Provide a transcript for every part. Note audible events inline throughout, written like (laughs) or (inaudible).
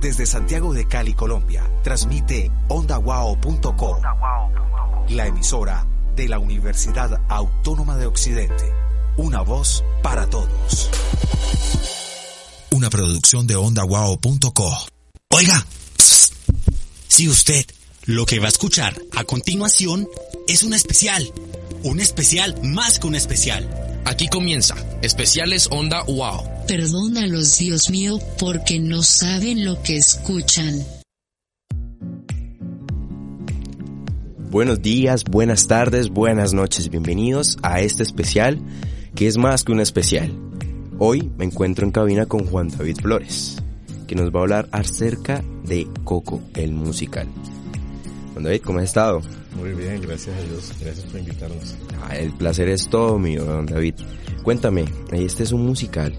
Desde Santiago de Cali, Colombia, transmite ondawao.co, la emisora de la Universidad Autónoma de Occidente. Una voz para todos. Una producción de ondawao.co. Oiga, si usted lo que va a escuchar a continuación es un especial, un especial más que un especial. Aquí comienza, especiales Onda Wow. Perdónalos, Dios mío, porque no saben lo que escuchan. Buenos días, buenas tardes, buenas noches, bienvenidos a este especial que es más que un especial. Hoy me encuentro en cabina con Juan David Flores, que nos va a hablar acerca de Coco, el musical. Juan David, ¿cómo has estado? Muy bien, gracias a Dios. Gracias por invitarnos. Ah, el placer es todo mío, don David. Cuéntame, este es un musical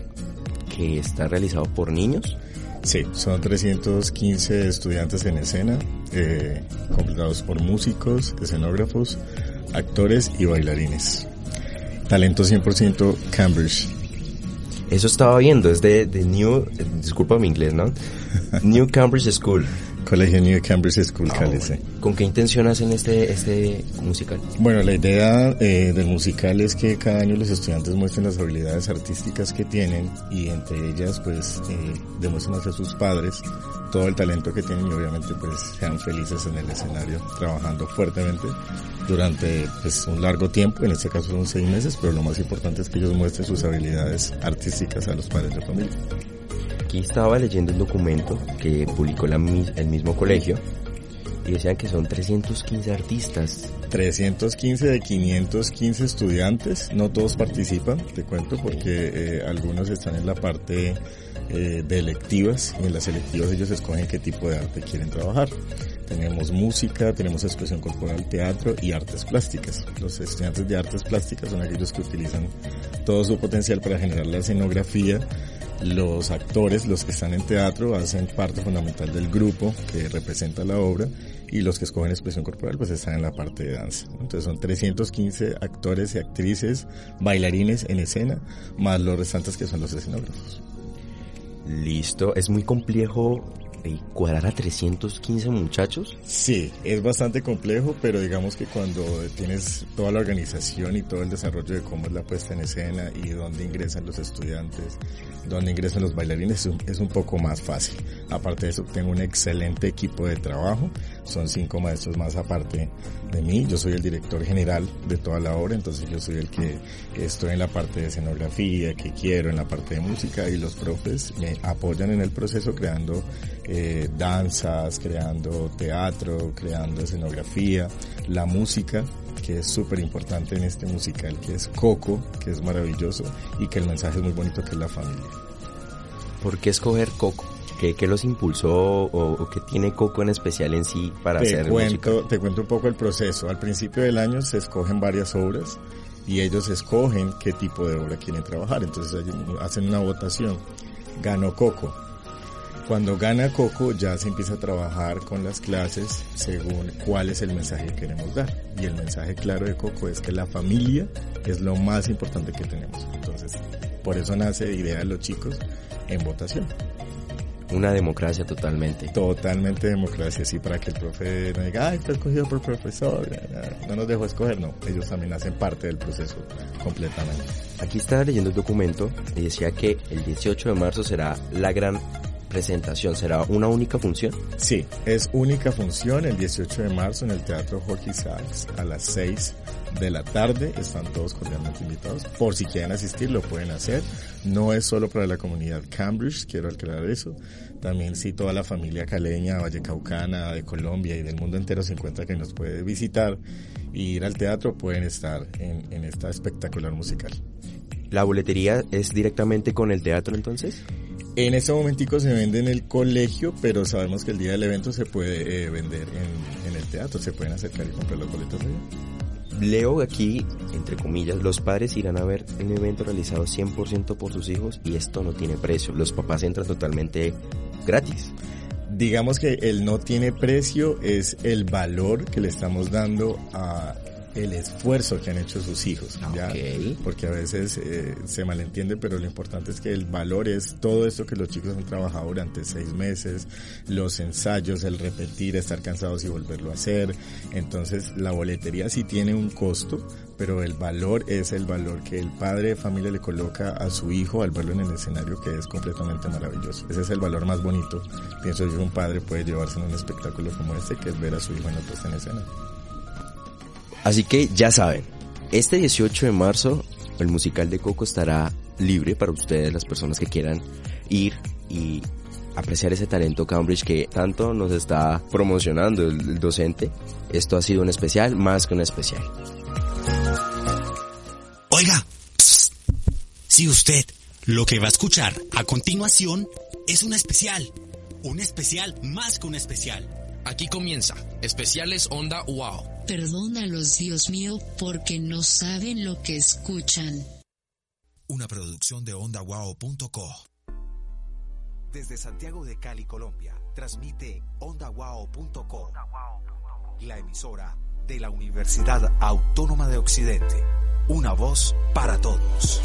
que está realizado por niños. Sí, son 315 estudiantes en escena, eh, completados por músicos, escenógrafos, actores y bailarines. Talento 100% Cambridge. Eso estaba viendo, es de, de New, disculpa mi inglés, ¿no? (laughs) New Cambridge School. Colegio New Cambridge School, Ah, Cálice. bueno. ¿Con qué intención hacen este, este musical? Bueno, la idea eh, del musical es que cada año los estudiantes muestren las habilidades artísticas que tienen y entre ellas pues eh, demuestren hacia sus padres todo el talento que tienen y obviamente pues sean felices en el escenario trabajando fuertemente durante pues un largo tiempo, en este caso son seis meses, pero lo más importante es que ellos muestren sus habilidades artísticas a los padres de familia. Aquí estaba leyendo un documento que publicó la el mismo colegio y decían que son 315 artistas. 315 de 515 estudiantes, no todos participan, te cuento, porque eh, algunos están en la parte eh, de electivas y en las electivas ellos escogen qué tipo de arte quieren trabajar. Tenemos música, tenemos expresión corporal, teatro y artes plásticas. Los estudiantes de artes plásticas son aquellos que utilizan todo su potencial para generar la escenografía. Los actores, los que están en teatro, hacen parte fundamental del grupo que representa la obra y los que escogen expresión corporal pues están en la parte de danza. Entonces son 315 actores y actrices, bailarines en escena, más los restantes que son los escenógrafos. Listo, es muy complejo eh, cuadrar a 315 muchachos. Sí, es bastante complejo, pero digamos que cuando tienes toda la organización y todo el desarrollo de cómo es la puesta en escena y dónde ingresan los estudiantes, dónde ingresan los bailarines, es un poco más fácil. Aparte de eso, tengo un excelente equipo de trabajo, son cinco maestros más aparte de mí, yo soy el director general de toda la obra, entonces yo soy el que estoy en la parte de escenografía, que quiero, en la parte de música y los profes me apoyan en el proceso creando eh, danzas, creando teatro, creando escenografía, la música, que es súper importante en este musical, que es Coco, que es maravilloso y que el mensaje es muy bonito, que es la familia. ¿Por qué escoger Coco? ¿Qué, qué los impulsó o, o qué tiene Coco en especial en sí para Te hacer cuento, te cuento un poco el proceso. Al principio del año se escogen varias obras y ellos escogen qué tipo de obra quieren trabajar. Entonces hacen una votación. Ganó Coco. Cuando gana Coco ya se empieza a trabajar con las clases según cuál es el mensaje que queremos dar. Y el mensaje claro de Coco es que la familia es lo más importante que tenemos. Entonces, por eso nace idea de los chicos en votación. Una democracia totalmente. Totalmente democracia, sí, para que el profe no diga, ay, fue escogido por profesor, no nos dejó escoger, no, ellos también hacen parte del proceso completamente. Aquí estaba leyendo el documento y decía que el 18 de marzo será la gran presentación, será una única función. Sí, es única función el 18 de marzo en el Teatro Jorge Isaacs a las 6 de la tarde, están todos cordialmente invitados, por si quieren asistir lo pueden hacer, no es solo para la comunidad Cambridge, quiero aclarar eso, también si toda la familia caleña, vallecaucana, de Colombia y del mundo entero se encuentra que nos puede visitar y ir al teatro, pueden estar en, en esta espectacular musical. ¿La boletería es directamente con el teatro entonces? En este momentico se vende en el colegio, pero sabemos que el día del evento se puede eh, vender en, en, el teatro, se pueden acercar y comprar los boletos allá. Leo aquí, entre comillas, los padres irán a ver un evento realizado 100% por sus hijos y esto no tiene precio. Los papás entran totalmente gratis. Digamos que el no tiene precio es el valor que le estamos dando a el esfuerzo que han hecho sus hijos, ¿ya? Ok. porque a veces eh, se malentiende, pero lo importante es que el valor es todo esto que los chicos han trabajado durante seis meses, los ensayos, el repetir, estar cansados y volverlo a hacer. Entonces la boletería sí tiene un costo, pero el valor es el valor que el padre de familia le coloca a su hijo al verlo en el escenario, que es completamente maravilloso. Ese es el valor más bonito, pienso yo, un padre puede llevarse en un espectáculo como este, que es ver a su hijo en la puesta en escena. Así que ya saben, este 18 de marzo el musical de Coco estará libre para ustedes, las personas que quieran ir y apreciar ese talento Cambridge que tanto nos está promocionando el, docente. Esto ha sido un especial más que un especial. Oiga, psst, si usted lo que va a escuchar a continuación es un especial, un especial más que un especial. Aquí comienza Especiales Onda Wow. Perdónalos, Dios mío, porque no saben lo que escuchan. Una producción de ondawao.co. Desde Santiago de Cali, Colombia, transmite ondawao.co. La emisora de la Universidad Autónoma de Occidente. Una voz para todos.